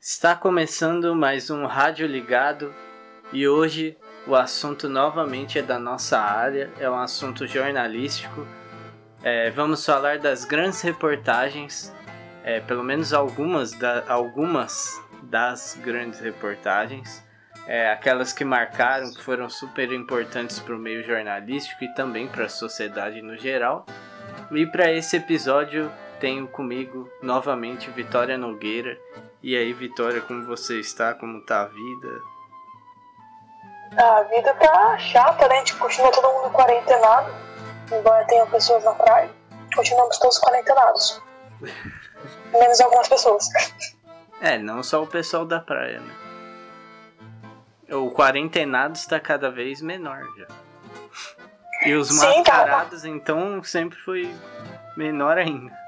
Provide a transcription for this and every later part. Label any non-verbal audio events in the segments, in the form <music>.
Está começando mais um Rádio Ligado e hoje o assunto novamente é da nossa área, é um assunto jornalístico. É, vamos falar das grandes reportagens, é, pelo menos algumas, da, algumas das grandes reportagens, é, aquelas que marcaram, que foram super importantes para o meio jornalístico e também para a sociedade no geral. E para esse episódio tenho comigo novamente Vitória Nogueira. E aí, Vitória, como você está? Como tá a vida? A vida tá chata, né? A gente continua todo mundo quarentenado. Embora tenha pessoas na praia, continuamos todos quarentenados. <laughs> Menos algumas pessoas. É, não só o pessoal da praia, né? O quarentenado está cada vez menor já. E os Sim, mascarados, cara. então, sempre foi menor ainda.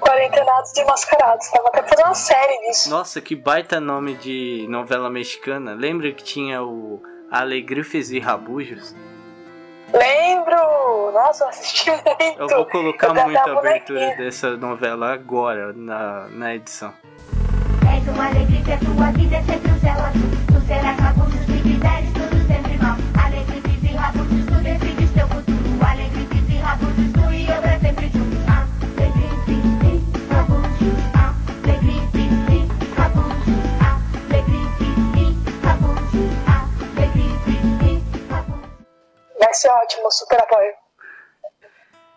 Quarentenados de Mascarados. Tava até fazendo uma série disso. Nossa, que baita nome de novela mexicana. Lembra que tinha o Alegrifes e Rabujos? Lembro! Nossa, eu assisti muito. Eu vou colocar eu muito a abertura dessa novela agora na, na edição. És uma alegria, tua vida é sempre um. Tu serás rabujos, se ser ótimo, super apoio.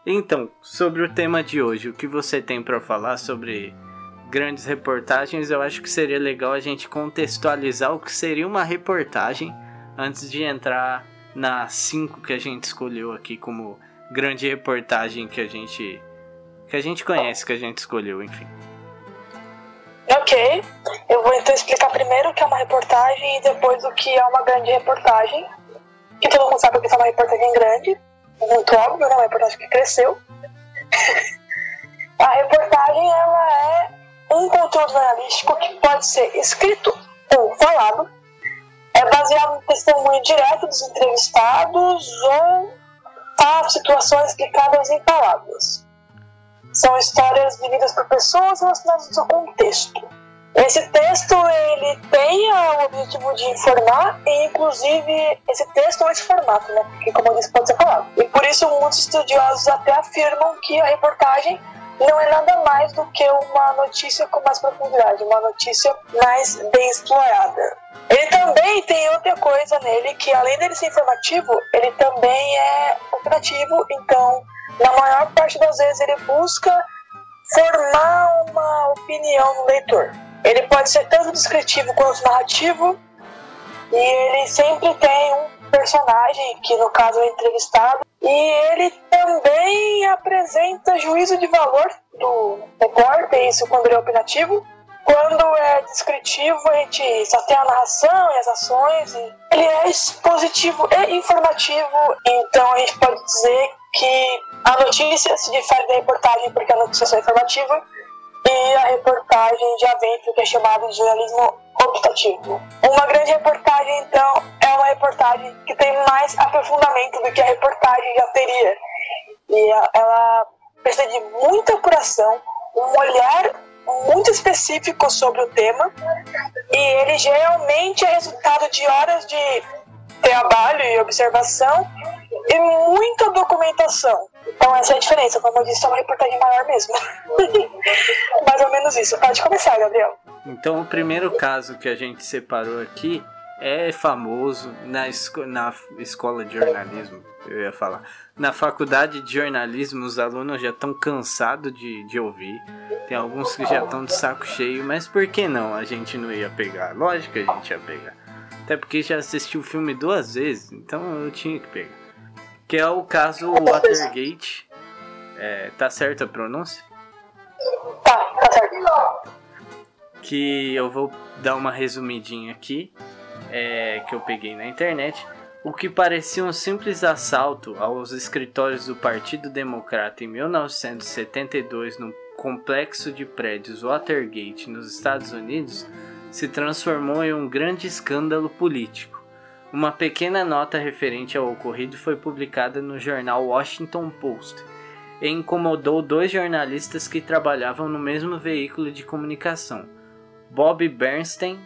Então, sobre o tema de hoje, o que você tem para falar sobre grandes reportagens? Eu acho que seria legal a gente contextualizar o que seria uma reportagem antes de entrar nas cinco que a gente escolheu aqui como grande reportagem que a gente que a gente conhece, que a gente escolheu, enfim. Ok, eu vou então explicar primeiro o que é uma reportagem e depois o que é uma grande reportagem que todo mundo sabe que é uma reportagem grande, muito óbvio, né? Uma reportagem que cresceu. <laughs> a reportagem ela é um conteúdo jornalístico que pode ser escrito ou falado, é baseado no testemunho direto dos entrevistados ou tá, situações explicadas em palavras. São histórias vividas por pessoas relacionadas ao contexto esse texto ele tem o objetivo de informar e inclusive esse texto é esse formato, né? Porque como eu disse pode ser falado. E por isso muitos estudiosos até afirmam que a reportagem não é nada mais do que uma notícia com mais profundidade, uma notícia mais bem explorada. Ele também tem outra coisa nele que além dele ser informativo, ele também é operativo, então na maior parte das vezes ele busca formar uma opinião no leitor. Ele pode ser tanto descritivo quanto narrativo, e ele sempre tem um personagem, que no caso é entrevistado, e ele também apresenta juízo de valor do repórter, isso quando ele é opinativo. Quando é descritivo, a gente só tem a narração e as ações. E ele é expositivo e informativo, então a gente pode dizer que a notícia se difere da reportagem porque a notícia é informativa e a reportagem vem do que é chamado de jornalismo optativo. Uma grande reportagem, então, é uma reportagem que tem mais aprofundamento do que a reportagem já teria. E ela precisa de muita apuração, um olhar muito específico sobre o tema, e ele geralmente é resultado de horas de trabalho e observação e muita documentação. Então essa é a diferença, como eu disse, é uma reportagem maior mesmo. <laughs> Mais ou menos isso. Pode começar, Gabriel. Então o primeiro caso que a gente separou aqui é famoso na, esco na escola de jornalismo, eu ia falar. Na faculdade de jornalismo, os alunos já estão cansados de, de ouvir. Tem alguns que já estão de saco cheio, mas por que não a gente não ia pegar? Lógico que a gente ia pegar. Até porque já assisti o filme duas vezes, então eu tinha que pegar. Que é o caso Watergate. É, tá certa a pronúncia? Tá, tá certo. Que eu vou dar uma resumidinha aqui. É, que eu peguei na internet. O que parecia um simples assalto aos escritórios do Partido Democrata em 1972 no complexo de prédios Watergate nos Estados Unidos se transformou em um grande escândalo político. Uma pequena nota referente ao ocorrido foi publicada no jornal Washington Post. e incomodou dois jornalistas que trabalhavam no mesmo veículo de comunicação, Bob Bernstein.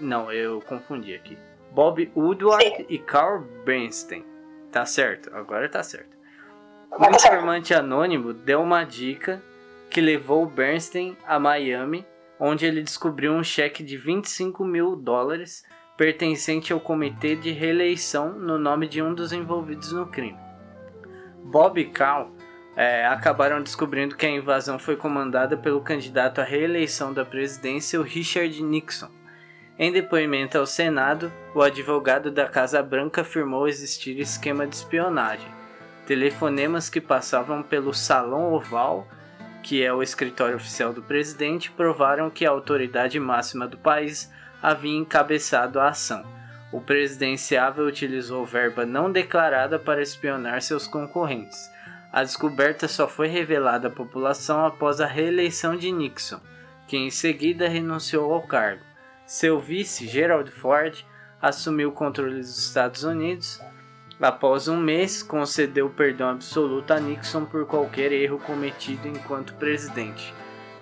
Não, eu confundi aqui. Bob Woodward e Carl Bernstein. Tá certo, agora tá certo. O informante anônimo deu uma dica que levou Bernstein a Miami, onde ele descobriu um cheque de 25 mil dólares pertencente ao comitê de reeleição no nome de um dos envolvidos no crime. Bob e Carl é, acabaram descobrindo que a invasão foi comandada pelo candidato à reeleição da presidência, o Richard Nixon. Em depoimento ao Senado, o advogado da Casa Branca afirmou existir esquema de espionagem. Telefonemas que passavam pelo Salão Oval, que é o escritório oficial do presidente, provaram que a autoridade máxima do país havia encabeçado a ação. O presidenciável utilizou verba não declarada para espionar seus concorrentes. A descoberta só foi revelada à população após a reeleição de Nixon, que em seguida renunciou ao cargo. Seu vice, Gerald Ford, assumiu o controle dos Estados Unidos. Após um mês, concedeu perdão absoluto a Nixon por qualquer erro cometido enquanto presidente.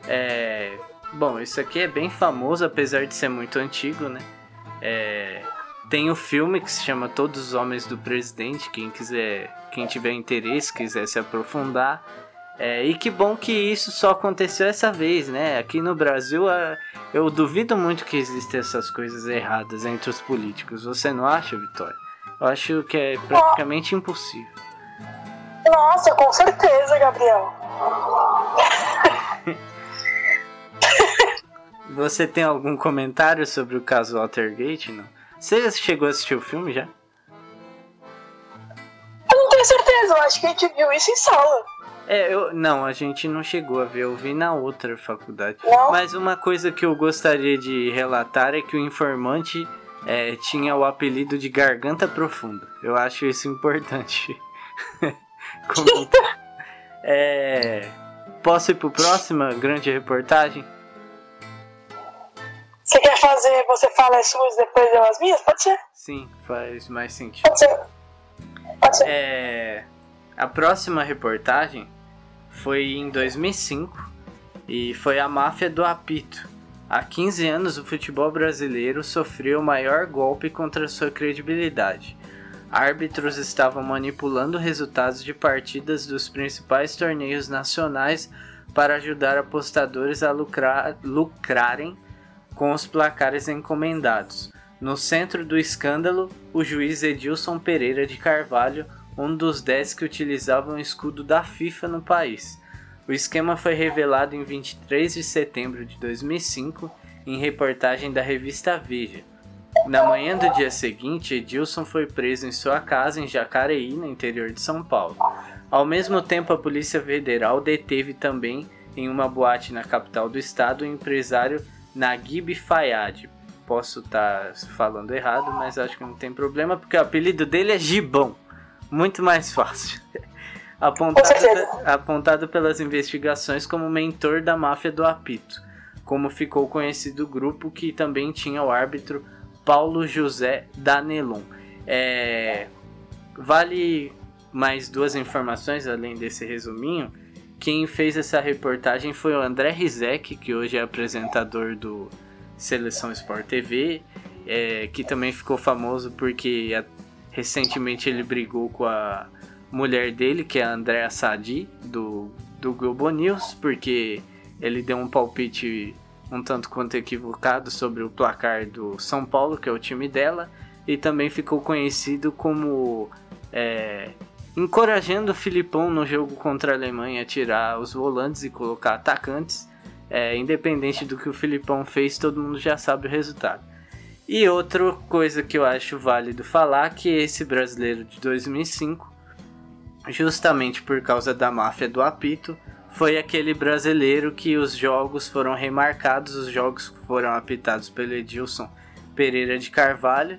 É, Bom, isso aqui é bem famoso, apesar de ser muito antigo, né? É, tem o um filme que se chama Todos os Homens do Presidente, quem quiser, quem tiver interesse, quiser se aprofundar. É, e que bom que isso só aconteceu essa vez, né? Aqui no Brasil, eu duvido muito que existem essas coisas erradas entre os políticos. Você não acha, Vitória? Eu acho que é praticamente impossível. Nossa, com certeza, Gabriel. <laughs> Você tem algum comentário sobre o caso Watergate? Não? Você chegou a assistir o filme já? Eu não tenho certeza, eu acho que a gente viu isso em sala. É, eu, não, a gente não chegou a ver, eu vi na outra faculdade. Não? Mas uma coisa que eu gostaria de relatar é que o informante é, tinha o apelido de Garganta Profunda. Eu acho isso importante. <laughs> <laughs> é, posso ir pro próxima grande reportagem? Você fala as suas depois eu as minhas? Pode ser? Sim, faz mais sentido. Pode ser. Pode ser. É, a próxima reportagem foi em 2005 e foi a máfia do apito. Há 15 anos, o futebol brasileiro sofreu o maior golpe contra sua credibilidade. Árbitros estavam manipulando resultados de partidas dos principais torneios nacionais para ajudar apostadores a lucrar, lucrarem com os placares encomendados. No centro do escândalo, o juiz Edilson Pereira de Carvalho, um dos dez que utilizavam o escudo da FIFA no país. O esquema foi revelado em 23 de setembro de 2005 em reportagem da revista Veja. Na manhã do dia seguinte, Edilson foi preso em sua casa em Jacareí, no interior de São Paulo. Ao mesmo tempo, a Polícia Federal deteve também, em uma boate na capital do estado, o empresário Naguib Fayad. Posso estar tá falando errado, mas acho que não tem problema, porque o apelido dele é Gibão. Muito mais fácil. <laughs> apontado, apontado pelas investigações como mentor da máfia do apito, como ficou conhecido o grupo que também tinha o árbitro Paulo José Danelon. É, vale mais duas informações além desse resuminho. Quem fez essa reportagem foi o André Rizek, que hoje é apresentador do Seleção Sport TV, é, que também ficou famoso porque a, recentemente ele brigou com a mulher dele, que é a Andréa Sadi, do, do Globo News, porque ele deu um palpite um tanto quanto equivocado sobre o placar do São Paulo, que é o time dela, e também ficou conhecido como é, encorajando o Filipão no jogo contra a Alemanha a tirar os volantes e colocar atacantes. É, independente do que o Filipão fez, todo mundo já sabe o resultado. E outra coisa que eu acho válido falar que esse brasileiro de 2005, justamente por causa da máfia do apito, foi aquele brasileiro que os jogos foram remarcados, os jogos foram apitados pelo Edilson Pereira de Carvalho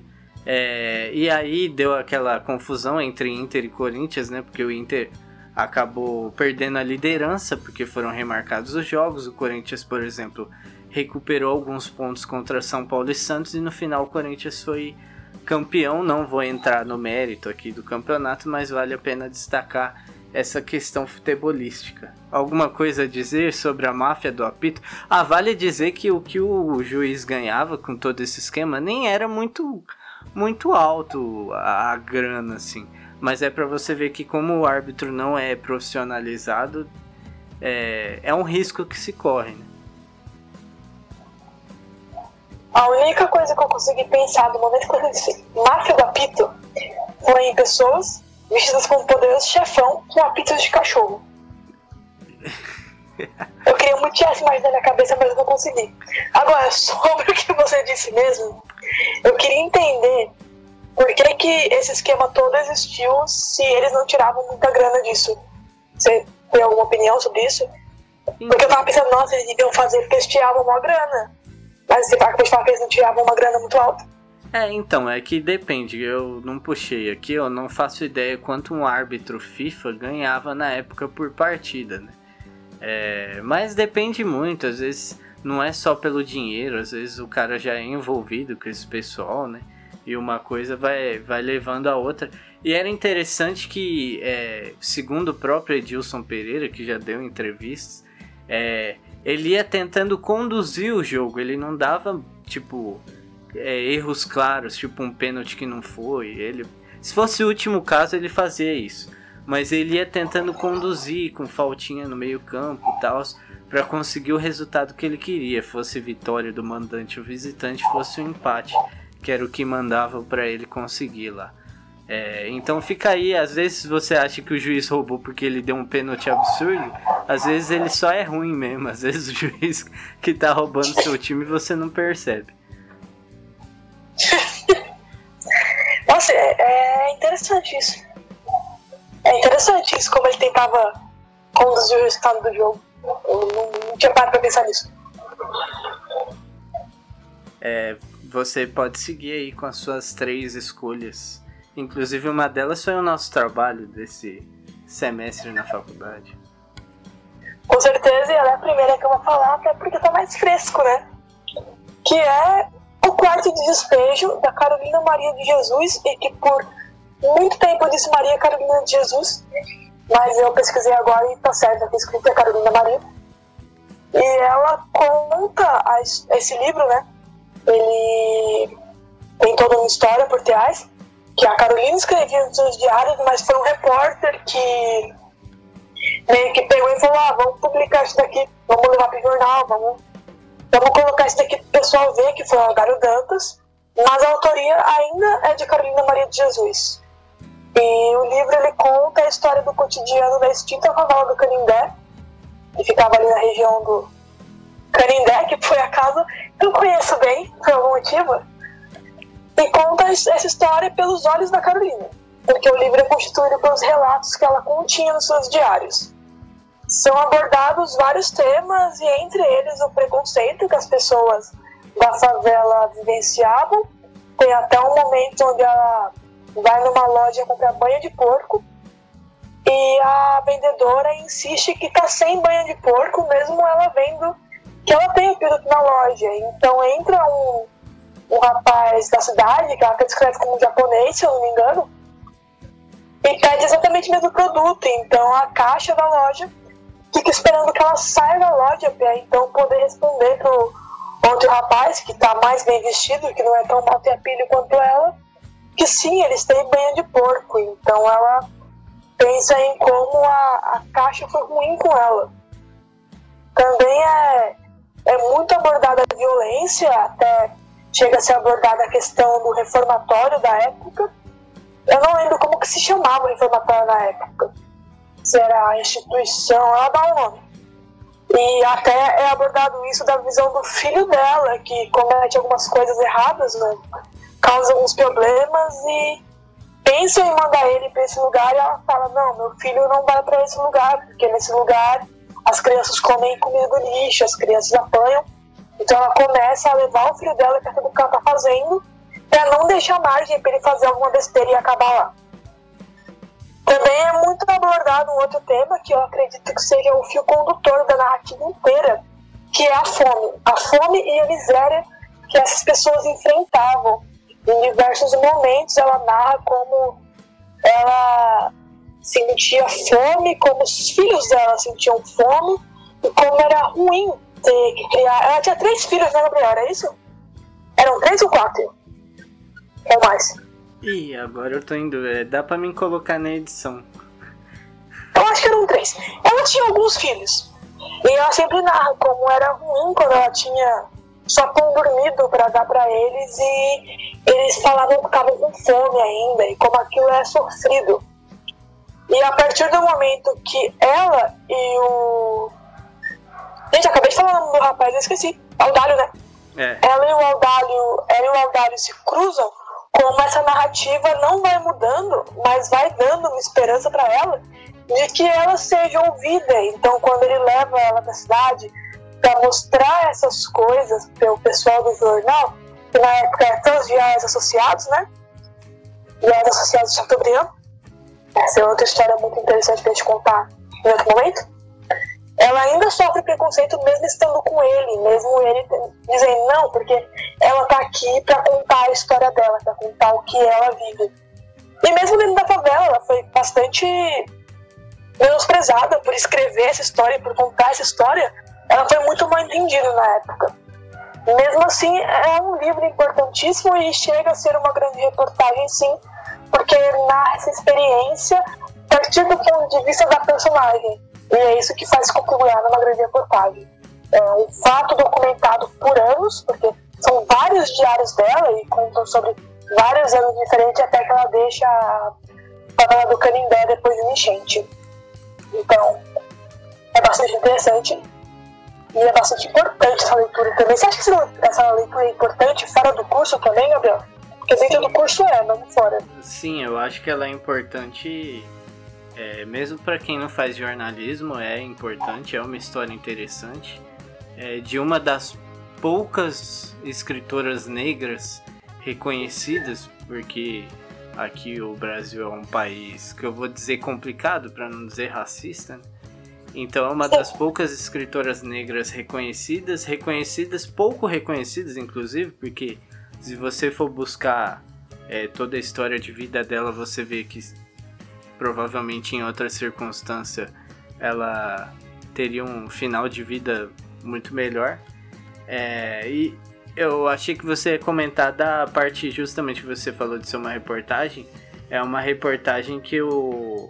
é, e aí deu aquela confusão entre Inter e Corinthians, né? Porque o Inter acabou perdendo a liderança porque foram remarcados os jogos. O Corinthians, por exemplo, recuperou alguns pontos contra São Paulo e Santos e no final o Corinthians foi campeão. Não vou entrar no mérito aqui do campeonato, mas vale a pena destacar essa questão futebolística. Alguma coisa a dizer sobre a máfia do apito? Ah, vale dizer que o que o juiz ganhava com todo esse esquema nem era muito muito alto a, a grana assim, mas é para você ver que como o árbitro não é profissionalizado, é, é um risco que se corre. Né? A única coisa que eu consegui pensar no momento que eu disse máfia do apito foi em pessoas vestidas como poderoso chefão com apitos de cachorro. <laughs> Eu queria muito essa imagem na minha cabeça, mas eu não consegui. Agora, <laughs> sobre o que você disse mesmo, eu queria entender por que, que esse esquema todo existiu se eles não tiravam muita grana disso. Você tem alguma opinião sobre isso? Porque eu tava pensando, nossa, eles deviam fazer porque eles tiravam uma grana. Mas você de falar que eles não tiravam uma grana muito alta. É, então, é que depende. Eu não puxei aqui, eu não faço ideia quanto um árbitro FIFA ganhava na época por partida, né? É, mas depende muito, às vezes não é só pelo dinheiro, às vezes o cara já é envolvido com esse pessoal, né? E uma coisa vai, vai levando a outra. E era interessante que, é, segundo o próprio Edilson Pereira, que já deu entrevistas, é, ele ia tentando conduzir o jogo, ele não dava, tipo, é, erros claros, tipo um pênalti que não foi. Ele, se fosse o último caso, ele fazia isso. Mas ele ia tentando conduzir com faltinha no meio campo e tal, para conseguir o resultado que ele queria, fosse vitória do mandante ou visitante, fosse um empate, que era o que mandava para ele conseguir lá. É, então fica aí, às vezes você acha que o juiz roubou porque ele deu um pênalti absurdo, às vezes ele só é ruim mesmo, às vezes o juiz que tá roubando seu time você não percebe. <laughs> Nossa, é, é, interessante isso. É interessante isso, como ele tentava conduzir o resultado do jogo. Eu não, tinha parado pra pensar nisso. É, você pode seguir aí com as suas três escolhas. Inclusive uma delas foi o nosso trabalho desse semestre na faculdade. Com certeza, e ela é a primeira que eu vou falar, até porque tá mais fresco, né? Que é o quarto de despejo da Carolina Maria de Jesus e que por muito tempo eu disse Maria Carolina de Jesus, mas eu pesquisei agora e tá certo, aqui escrito é Carolina Maria. E ela conta a, esse livro, né? Ele tem toda uma história por trás, que a Carolina escrevia nos seus diários, mas foi um repórter que meio que pegou e falou: ah, vamos publicar isso daqui, vamos levar para o jornal, vamos Vamos colocar isso daqui para o pessoal ver que foi o Algário Dantas, mas a autoria ainda é de Carolina Maria de Jesus. E o livro ele conta a história do cotidiano da extinta favela do Canindé, que ficava ali na região do Canindé, que foi a casa que eu conheço bem, por algum motivo, e conta essa história pelos olhos da Carolina, porque o livro é constituído pelos relatos que ela continha nos seus diários são abordados vários temas e entre eles o preconceito que as pessoas da favela vivenciavam. Tem até um momento onde ela vai numa loja comprar banha de porco e a vendedora insiste que tá sem banha de porco, mesmo ela vendo que ela tem o produto na loja. Então entra um, um rapaz da cidade, que ela descreve como japonês, se eu não me engano, e pede exatamente o mesmo produto. Então a caixa da loja fica esperando que ela saia da loja para então poder responder pro outro rapaz que está mais bem vestido, que não é tão maltrapilho quanto ela, que sim, eles têm banha de porco. Então ela pensa em como a, a caixa foi ruim com ela. Também é, é muito abordada a violência, até chega a ser abordada a questão do reformatório da época. Eu não lembro como que se chamava o reformatório na época será a instituição, ela dá um nome. E até é abordado isso da visão do filho dela, que comete algumas coisas erradas, né? Causa alguns problemas e pensa em mandar ele para esse lugar e ela fala: Não, meu filho não vai para esse lugar, porque nesse lugar as crianças comem comida do lixo, as crianças apanham. Então ela começa a levar o filho dela para tudo que ela está fazendo, para não deixar margem para ele fazer alguma besteira e acabar lá. Também é muito abordado um outro tema que eu acredito que seja o fio condutor da narrativa inteira, que é a fome. A fome e a miséria que essas pessoas enfrentavam. Em diversos momentos ela narra como ela sentia fome, como os filhos dela sentiam fome, e como era ruim ter que criar. Ela tinha três filhos, né, Gabriel? Era isso? Eram três ou quatro? Ou mais? Ih, agora eu tô indo. É, dá pra mim colocar na edição. Eu acho que eram três. Ela tinha alguns filhos. E ela sempre narra como era ruim quando ela tinha só pão dormido para dar para eles e eles falavam que estavam com fome ainda e como aquilo é sofrido. E a partir do momento que ela e o. Gente, acabei de falar o nome do rapaz, eu esqueci. Aldalho, né? É. Ela e o Aldalho, ela e o Aldalho se cruzam, como essa narrativa não vai mudando, mas vai dando uma esperança para ela de que ela seja ouvida. Então, quando ele leva ela para cidade para mostrar essas coisas para o pessoal do jornal, que na época eram os diários associados, né? Diários associados de Chateaubriand. Essa é outra história muito interessante para a gente contar em outro momento. Ela ainda sofre preconceito mesmo estando com ele, mesmo ele dizendo não, porque ela tá aqui para contar a história dela, para contar o que ela vive. E mesmo dentro da favela, ela foi bastante menosprezada por escrever essa história, por contar essa história, ela foi muito mal entendida na época. Mesmo assim, é um livro importantíssimo e chega a ser uma grande reportagem, sim, porque narra essa experiência a partir do ponto de vista da personagem. E é isso que faz com que o numa grande reportagem. É um fato documentado por anos, porque são vários diários dela e contam sobre vários anos diferentes até que ela deixa a favela do Canindé depois de uma enchente. Então, é bastante interessante e é bastante importante essa leitura também. Você acha que essa leitura é importante fora do curso também, Gabriel? Porque dentro do curso é, não fora. Sim, eu acho que ela é importante, é, mesmo para quem não faz jornalismo, é importante, é uma história interessante. É, de uma das poucas escritoras negras reconhecidas, porque aqui o Brasil é um país que eu vou dizer complicado, para não dizer racista, né? Então é uma das poucas escritoras negras reconhecidas, reconhecidas, pouco reconhecidas inclusive, porque se você for buscar é, toda a história de vida dela, você vê que provavelmente em outra circunstância ela teria um final de vida muito melhor. É, e eu achei que você ia comentar da parte justamente que você falou de ser uma reportagem. É uma reportagem que o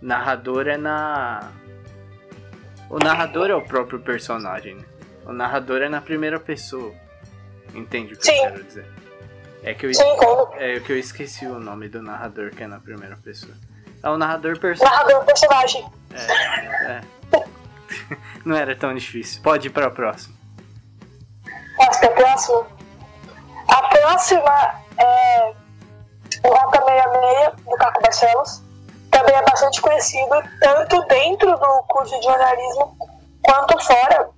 narrador é na o narrador é o próprio personagem, né? O narrador é na primeira pessoa. Entende o que Sim. eu quero dizer? É que eu, Sim, é que eu esqueci o nome do narrador que é na primeira pessoa. É o narrador personagem. Narrador personagem. É, é. <laughs> Não era tão difícil. Pode ir para a próxima. Posso a próxima? A próxima é o Rota 66 do Caco Barcelos também é bastante conhecido tanto dentro do curso de jornalismo quanto fora.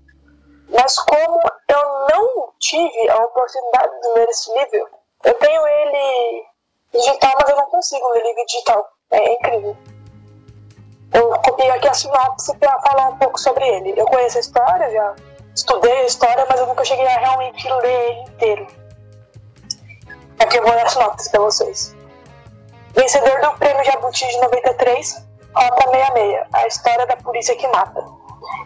Mas como eu não tive a oportunidade de ler esse livro, eu tenho ele digital, mas eu não consigo ler ele digital. É incrível. Eu copiei aqui a sinopse para falar um pouco sobre ele. Eu conheço a história, já estudei a história, mas eu nunca cheguei a realmente ler ele inteiro. Aqui eu vou ler a sinopse para vocês. Vencedor do Prêmio Jabuti de 93, Rota 66, a história da polícia que mata.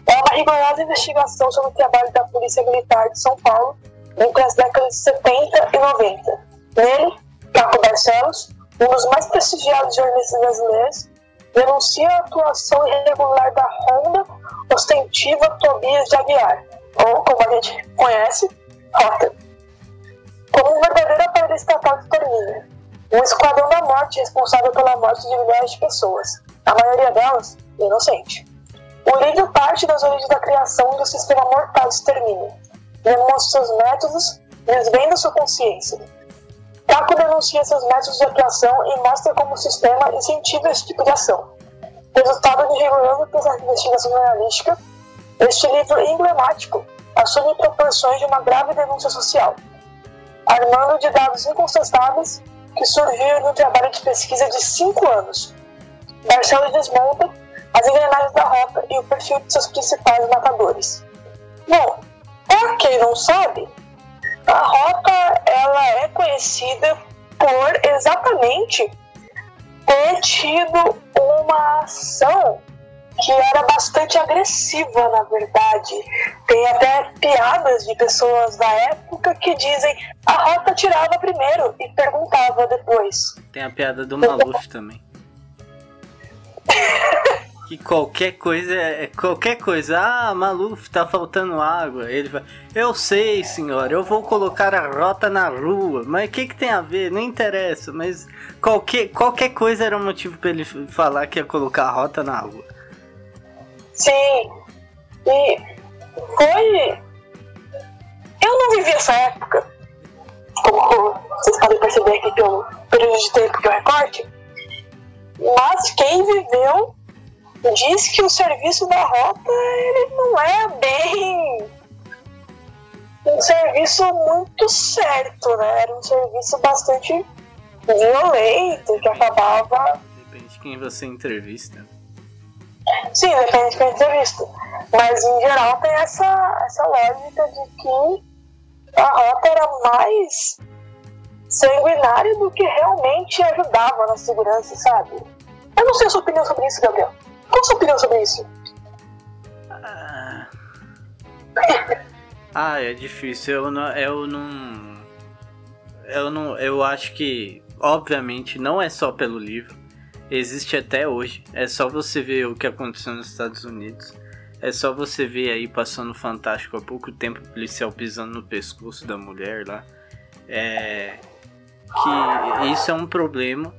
É uma rigorosa investigação sobre o trabalho da Polícia Militar de São Paulo entre as décadas de 70 e 90. Nele, Caco Barcelos, um dos mais prestigiados jornalistas brasileiros, denuncia a atuação irregular da Honda ostentiva Tobias de Aguiar, ou como a gente conhece, Rota, como um verdadeiro aparelho estatal de Tornilha um esquadrão da morte responsável pela morte de milhares de pessoas, a maioria delas inocente. O livro parte das origens da criação do sistema mortal de extermínio, demonstra seus métodos, desvenda sua consciência. Taco denuncia seus métodos de atuação e mostra como o sistema incentiva esse tipo de ação. Resultado de de investigação jornalística, este livro emblemático assume proporções de uma grave denúncia social, armando de dados incontestáveis que surgiu no trabalho de pesquisa de cinco anos. Marcelo desmonta as engrenagens da rota e o perfil de seus principais matadores. Bom, para quem não sabe, a rota ela é conhecida por exatamente ter tido uma ação que era bastante agressiva, na verdade. Tem até piadas de pessoas da época que dizem a Rota tirava primeiro e perguntava depois. Tem a piada do Maluf também. <laughs> que qualquer coisa é, é qualquer coisa. Ah, Maluf, tá faltando água. Ele vai, eu sei, senhora, eu vou colocar a rota na rua. Mas o que, que tem a ver? Não interessa. Mas qualquer, qualquer coisa era um motivo para ele falar que ia colocar a rota na rua. Sim. E foi. Eu não vivi essa época, como vocês podem perceber aqui pelo período de tempo que eu recorte. Mas quem viveu diz que o serviço da rota ele não é bem um serviço muito certo, né? Era um serviço bastante violento que acabava. Depende de quem você entrevista. Sim, depende de quem entrevista. Mas em geral tem essa, essa lógica de que a rota era mais sanguinária do que realmente ajudava na segurança, sabe? Eu não sei a sua opinião sobre isso, Gabriel. Qual a sua opinião sobre isso? Ah, <laughs> ah é difícil. Eu não, eu não. Eu não. Eu acho que, obviamente, não é só pelo livro. Existe até hoje. É só você ver o que aconteceu nos Estados Unidos. É só você ver aí passando Fantástico há pouco tempo o policial pisando no pescoço da mulher lá. É. Que isso é um problema.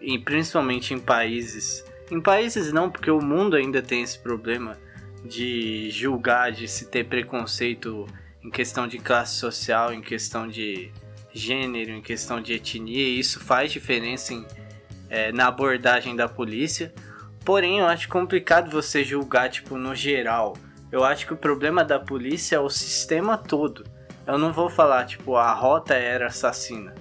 E principalmente em países em países não, porque o mundo ainda tem esse problema de julgar, de se ter preconceito em questão de classe social, em questão de gênero, em questão de etnia, e isso faz diferença em, é, na abordagem da polícia. Porém, eu acho complicado você julgar, tipo, no geral. Eu acho que o problema da polícia é o sistema todo. Eu não vou falar, tipo, a rota era assassina.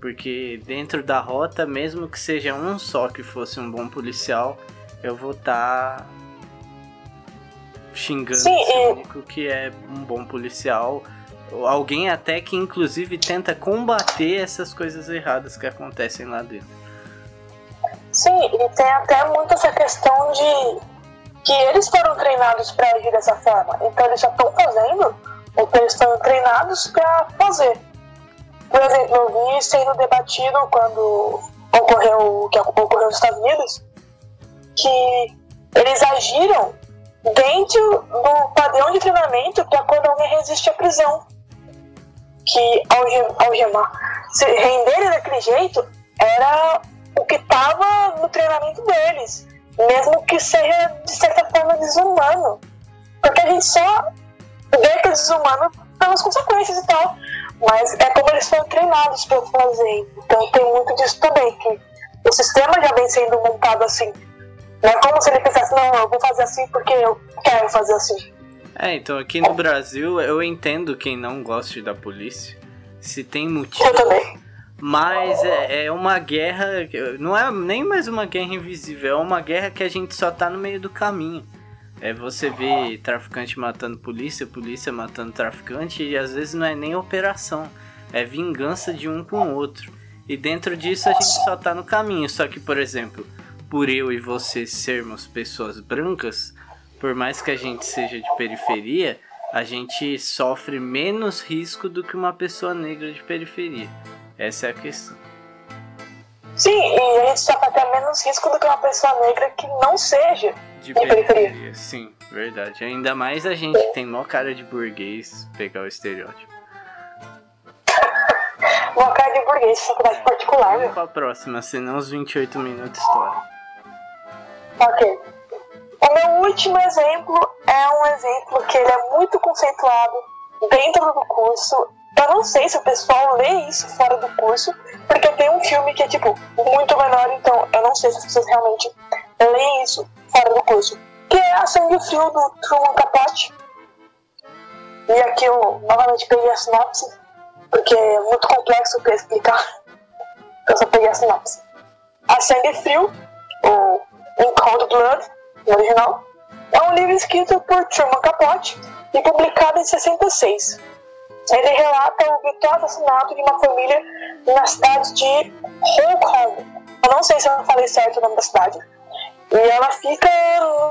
Porque dentro da rota, mesmo que seja um só que fosse um bom policial, eu vou estar tá xingando Sim, esse único que é um bom policial. Alguém até que inclusive tenta combater essas coisas erradas que acontecem lá dentro. Sim, e tem até muito essa questão de que eles foram treinados para agir dessa forma. Então eles já estão fazendo o que eles estão treinados para fazer. Por exemplo, eu vi sendo debatido quando ocorreu o que ocorreu nos Estados Unidos, que eles agiram dentro do padrão de treinamento para quando alguém resiste à prisão. Que algemar, se renderem daquele jeito, era o que estava no treinamento deles, mesmo que seja de certa forma desumano. Porque a gente só vê que é desumano pelas consequências e tal. Mas é como eles foram treinados para fazer. Então tem muito disso também, que o sistema já vem sendo montado assim. Não é como se ele pensasse, não, eu vou fazer assim porque eu quero fazer assim. É, então aqui no Brasil eu entendo quem não gosta da polícia. Se tem motivo. Eu também. Mas é, é, uma guerra. Não é nem mais uma guerra invisível, é uma guerra que a gente só tá no meio do caminho. É você vê traficante matando polícia, polícia matando traficante, e às vezes não é nem operação, é vingança de um com o outro. E dentro disso a gente só tá no caminho. Só que, por exemplo, por eu e você sermos pessoas brancas, por mais que a gente seja de periferia, a gente sofre menos risco do que uma pessoa negra de periferia. Essa é a questão. Sim, e a gente sofre até menos risco do que uma pessoa negra que não seja de, de periferia. periferia. Sim, verdade. Ainda mais a gente tem mó cara de burguês pegar o estereótipo. <laughs> mó cara de burguês, faculdade particular, Vamos pra próxima, senão os 28 minutos estouram. Ok. O meu último exemplo é um exemplo que ele é muito conceituado dentro do curso. Eu não sei se o pessoal lê isso fora do curso, porque tem um filme que é tipo muito menor, então eu não sei se pessoas realmente leem isso fora do curso. Que é a Sangue Frio do Truman Capote. E aqui eu novamente peguei a sinopse, porque é muito complexo para explicar. <laughs> Eu só peguei a sinopse. A Sangue Frio, ou In Cold Blood, no original, é um livro escrito por Truman Capote e publicado em 66. Ele relata o virtual assassinato de uma família na cidade de Hong Kong, Eu não sei se eu falei certo o nome da cidade. E ela fica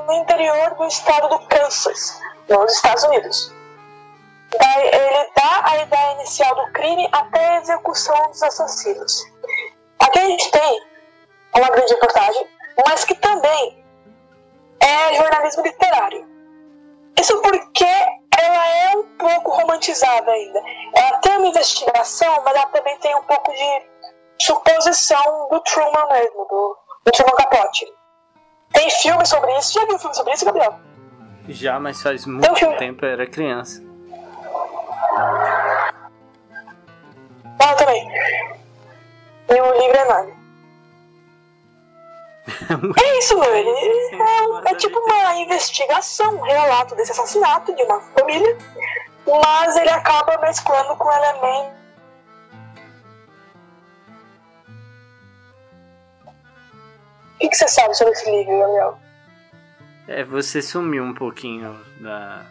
no interior do estado do Kansas, nos Estados Unidos. Daí ele dá a ideia inicial do crime até a execução dos assassinos. Aqui a gente tem uma grande reportagem, mas que também é jornalismo literário. Isso porque ela é um pouco romantizada ainda. Ela tem uma investigação, mas ela também tem um pouco de suposição do Truman mesmo, do, do Truman Capote. Tem filme sobre isso. Já viu filme sobre isso, Gabriel? Já, mas faz muito um tempo eu era criança. Ah, também. E o livro é enorme. É isso, <laughs> meu. Ele é, é, tipo uma investigação, um relato desse assassinato de uma família, mas ele acaba mesclando com elementos. O que, que você sabe sobre esse livro, Gabriel? É, você sumiu um pouquinho da.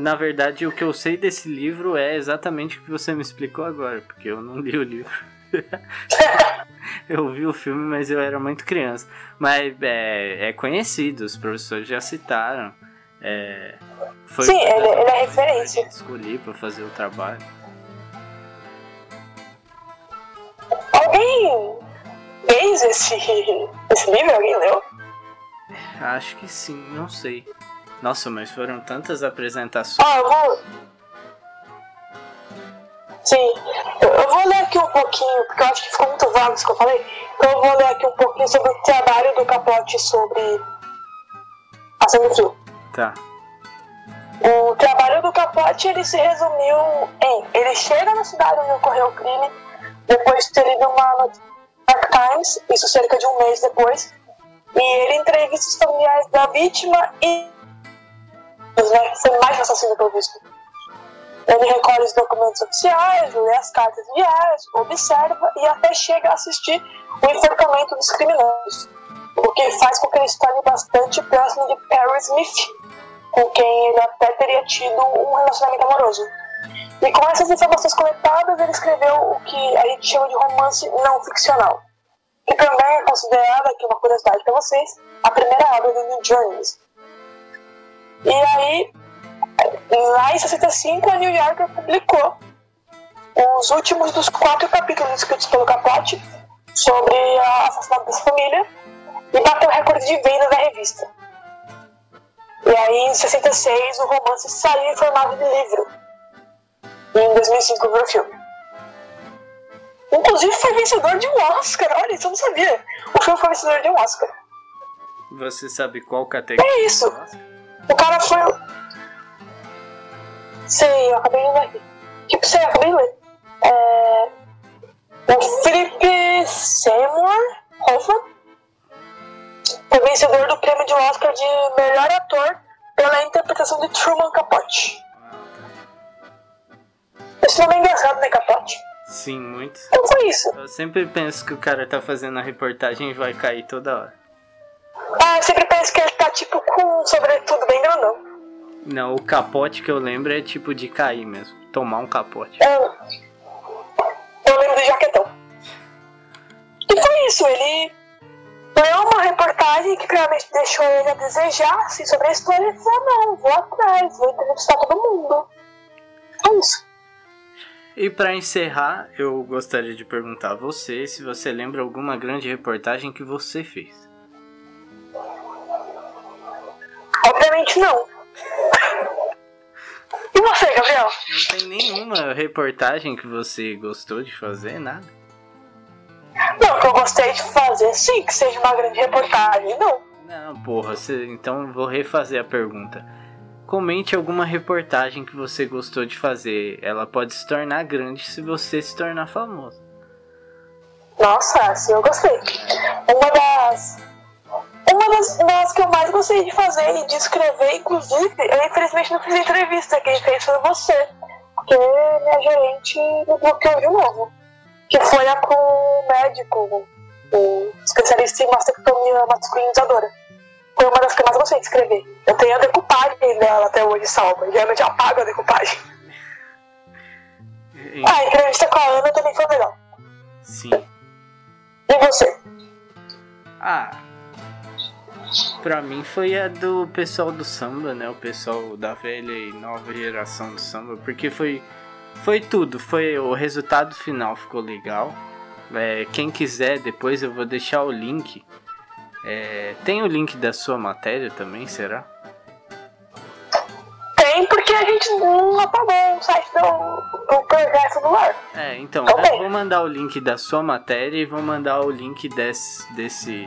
Na verdade, o que eu sei desse livro é exatamente o que você me explicou agora, porque eu não li o livro. <laughs> eu vi o filme, mas eu era muito criança. Mas é, é conhecido, os professores já citaram. É, foi Sim, ele, ele é referência. Escolhi para fazer o trabalho. Alguém fez esse, esse livro? Alguém leu? Acho que sim, não sei. Nossa, mas foram tantas apresentações. Ah, eu vou. Sim, vou ler aqui um pouquinho, porque eu acho que ficou muito vago isso que eu falei. Então eu vou ler aqui um pouquinho sobre o trabalho do Capote sobre a Frio. Tá. O trabalho do Capote ele se resumiu em: ele chega na cidade onde ocorreu o crime, depois de ter lido uma notícia Times, isso cerca de um mês depois, e ele entrevista os familiares da vítima e. Né, foi mais assassino pelo visto. Ele recolhe os documentos oficiais, lê as cartas enviadas, observa e até chega a assistir o enforcamento dos criminosos, o que faz com que ele torne bastante próximo de Perry Smith, com quem ele até teria tido um relacionamento amoroso. E com essas informações coletadas, ele escreveu o que a gente chama de romance não ficcional, que também é considerada, aqui uma curiosidade para vocês, a primeira obra do New Journalist. E aí, lá em 65, a New Yorker publicou os últimos dos quatro capítulos escritos pelo Capote sobre o assassinato dessa família e bateu o recorde de venda da revista. E aí, em 66, o romance saiu em formato de livro. E em 2005 virou filme. Inclusive foi vencedor de um Oscar, olha, isso eu não sabia. O filme foi vencedor de um Oscar. Você sabe qual categoria? É isso. O cara foi Sei, eu acabei de ler aqui. Tipo, sei, eu acabei de ler. É... O Philip Seymour Hoffman foi vencedor do prêmio de Oscar de melhor ator pela interpretação de Truman Capote. Esse nome é engraçado, né, Capote? Sim, muito. Como foi isso? Eu sempre penso que o cara tá fazendo a reportagem e vai cair toda hora. Ah, eu sempre penso que ele tá tipo com um sobretudo bem grandão. Não, o capote que eu lembro é tipo de cair mesmo. Tomar um capote. Eu, eu lembro do jaquetão. E foi isso, ele leu uma reportagem que claramente deixou ele a desejar assim, sobre a história e falou, não, vou atrás, vou entrevistar todo mundo. É isso. E para encerrar, eu gostaria de perguntar a você se você lembra alguma grande reportagem que você fez. Obviamente não. E você, Gabriel? Não tem nenhuma reportagem que você gostou de fazer, nada? Não, que eu gostei de fazer, sim, que seja uma grande reportagem, não. Não, porra, você, então vou refazer a pergunta. Comente alguma reportagem que você gostou de fazer. Ela pode se tornar grande se você se tornar famoso. Nossa, assim eu gostei. Uma das uma das, das que eu mais gostei de fazer e de escrever, inclusive, eu infelizmente não fiz entrevista, quem fez foi você. Porque minha gerente me bloqueou de novo. Que foi a com o médico, o especialista em mastectomia masculinizadora. Foi uma das que eu mais gostei de escrever. Eu tenho a decupagem dela até hoje salva. Geralmente apago a decupagem. Ah, a entrevista com a Ana também foi legal. Sim. E você? Ah, pra mim foi a do pessoal do samba, né? O pessoal da velha e nova geração do samba, porque foi foi tudo, foi o resultado final ficou legal. É, quem quiser depois eu vou deixar o link. É, tem o link da sua matéria também, será? Tem porque a gente não apagou o site do, do projeto do ar. É, então, Então eu vou mandar o link da sua matéria e vou mandar o link desse, desse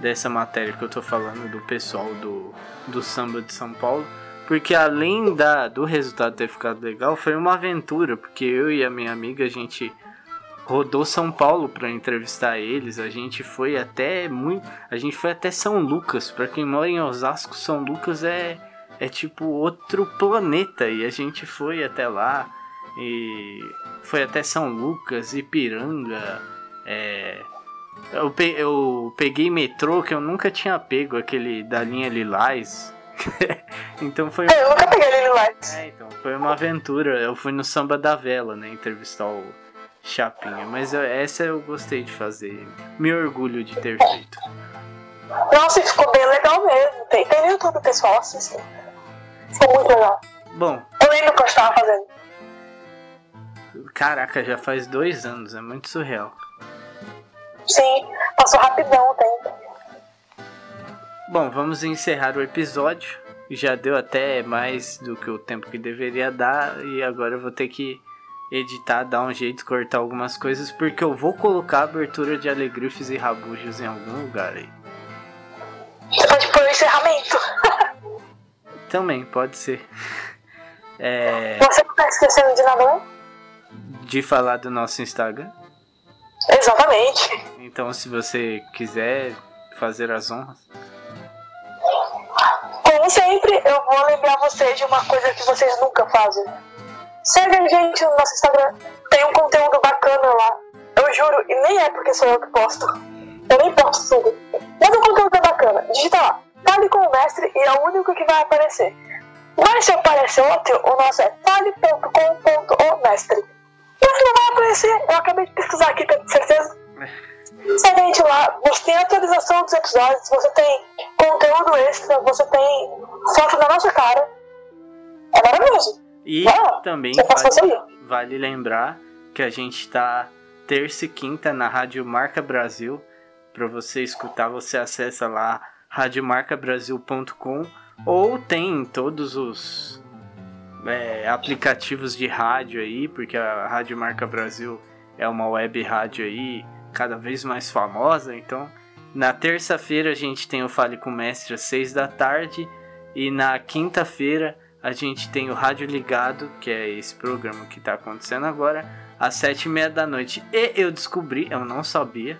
dessa matéria que eu tô falando do pessoal do, do samba de São Paulo. Porque além da, do resultado ter ficado legal, foi uma aventura, porque eu e a minha amiga, a gente rodou São Paulo para entrevistar eles. A gente foi até muito, a gente foi até São Lucas. Para quem mora em Osasco, São Lucas é é tipo outro planeta e a gente foi até lá e foi até São Lucas, Ipiranga. É, eu, pe- eu peguei metrô que eu nunca tinha pego, aquele da linha Lilás. <laughs> então foi Eu nunca peguei ele lá. é, então, foi uma aventura. Eu fui no Samba da Vela, né? Entrevistar o Chapinha. Mas eu- essa eu gostei de fazer. Me orgulho de ter feito. Nossa, ficou bem legal mesmo. Tem, tem no YouTube, pessoal, assistam. Ficou muito legal. Bom, Eu lembro o que eu estava fazendo. caraca, já faz dois anos. É muito surreal. Sim, passou rapidão o tempo. Bom, vamos encerrar o episódio. Já deu até mais do que o tempo que deveria dar. E agora eu vou ter que editar, dar um jeito, cortar algumas coisas. Porque eu vou colocar a abertura de Alegrifes e Rabujos em algum lugar aí. Você pode pôr o encerramento. Também, pode ser. É, Você não tá esquecendo de nada, não? de falar do nosso Instagram. Exatamente. Então, se você quiser fazer as honras. Como sempre, eu vou lembrar você de uma coisa que vocês nunca fazem. Segue a gente no nosso Instagram. Tem um conteúdo bacana lá. Eu juro, e nem é porque sou eu que posto. Eu nem posto tudo. Mas o conteúdo é bacana. Digita lá. Fale com o mestre e é o único que vai aparecer. Mas se aparecer outro, o nosso é fale.com.omestre. Mas não vai aparecer. Eu acabei de pesquisar aqui pra ter certeza. Gente lá, você tem atualização dos episódios, você tem conteúdo extra, você tem foto da nossa cara. É maravilhoso. E Ah, também vale, vale lembrar que a gente está terça e quinta na Rádio Marca Brasil. Para você escutar, você acessa lá radiomarcabrasil.com ou tem em todos os é, aplicativos de rádio aí, porque a Rádio Marca Brasil é uma web rádio aí cada vez mais famosa. Então, na terça-feira a gente tem o Fale com o Mestre às seis da tarde e na quinta-feira a gente tem o Rádio Ligado, que é esse programa que está acontecendo agora, às sete e meia da noite. E eu descobri, eu não sabia,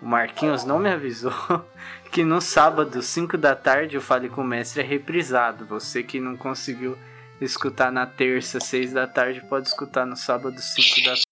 o Marquinhos não me avisou, <laughs> que no sábado, 5 da tarde, o Fale com o Mestre é reprisado. Você que não conseguiu escutar na terça, 6 da tarde, pode escutar no sábado, 5 da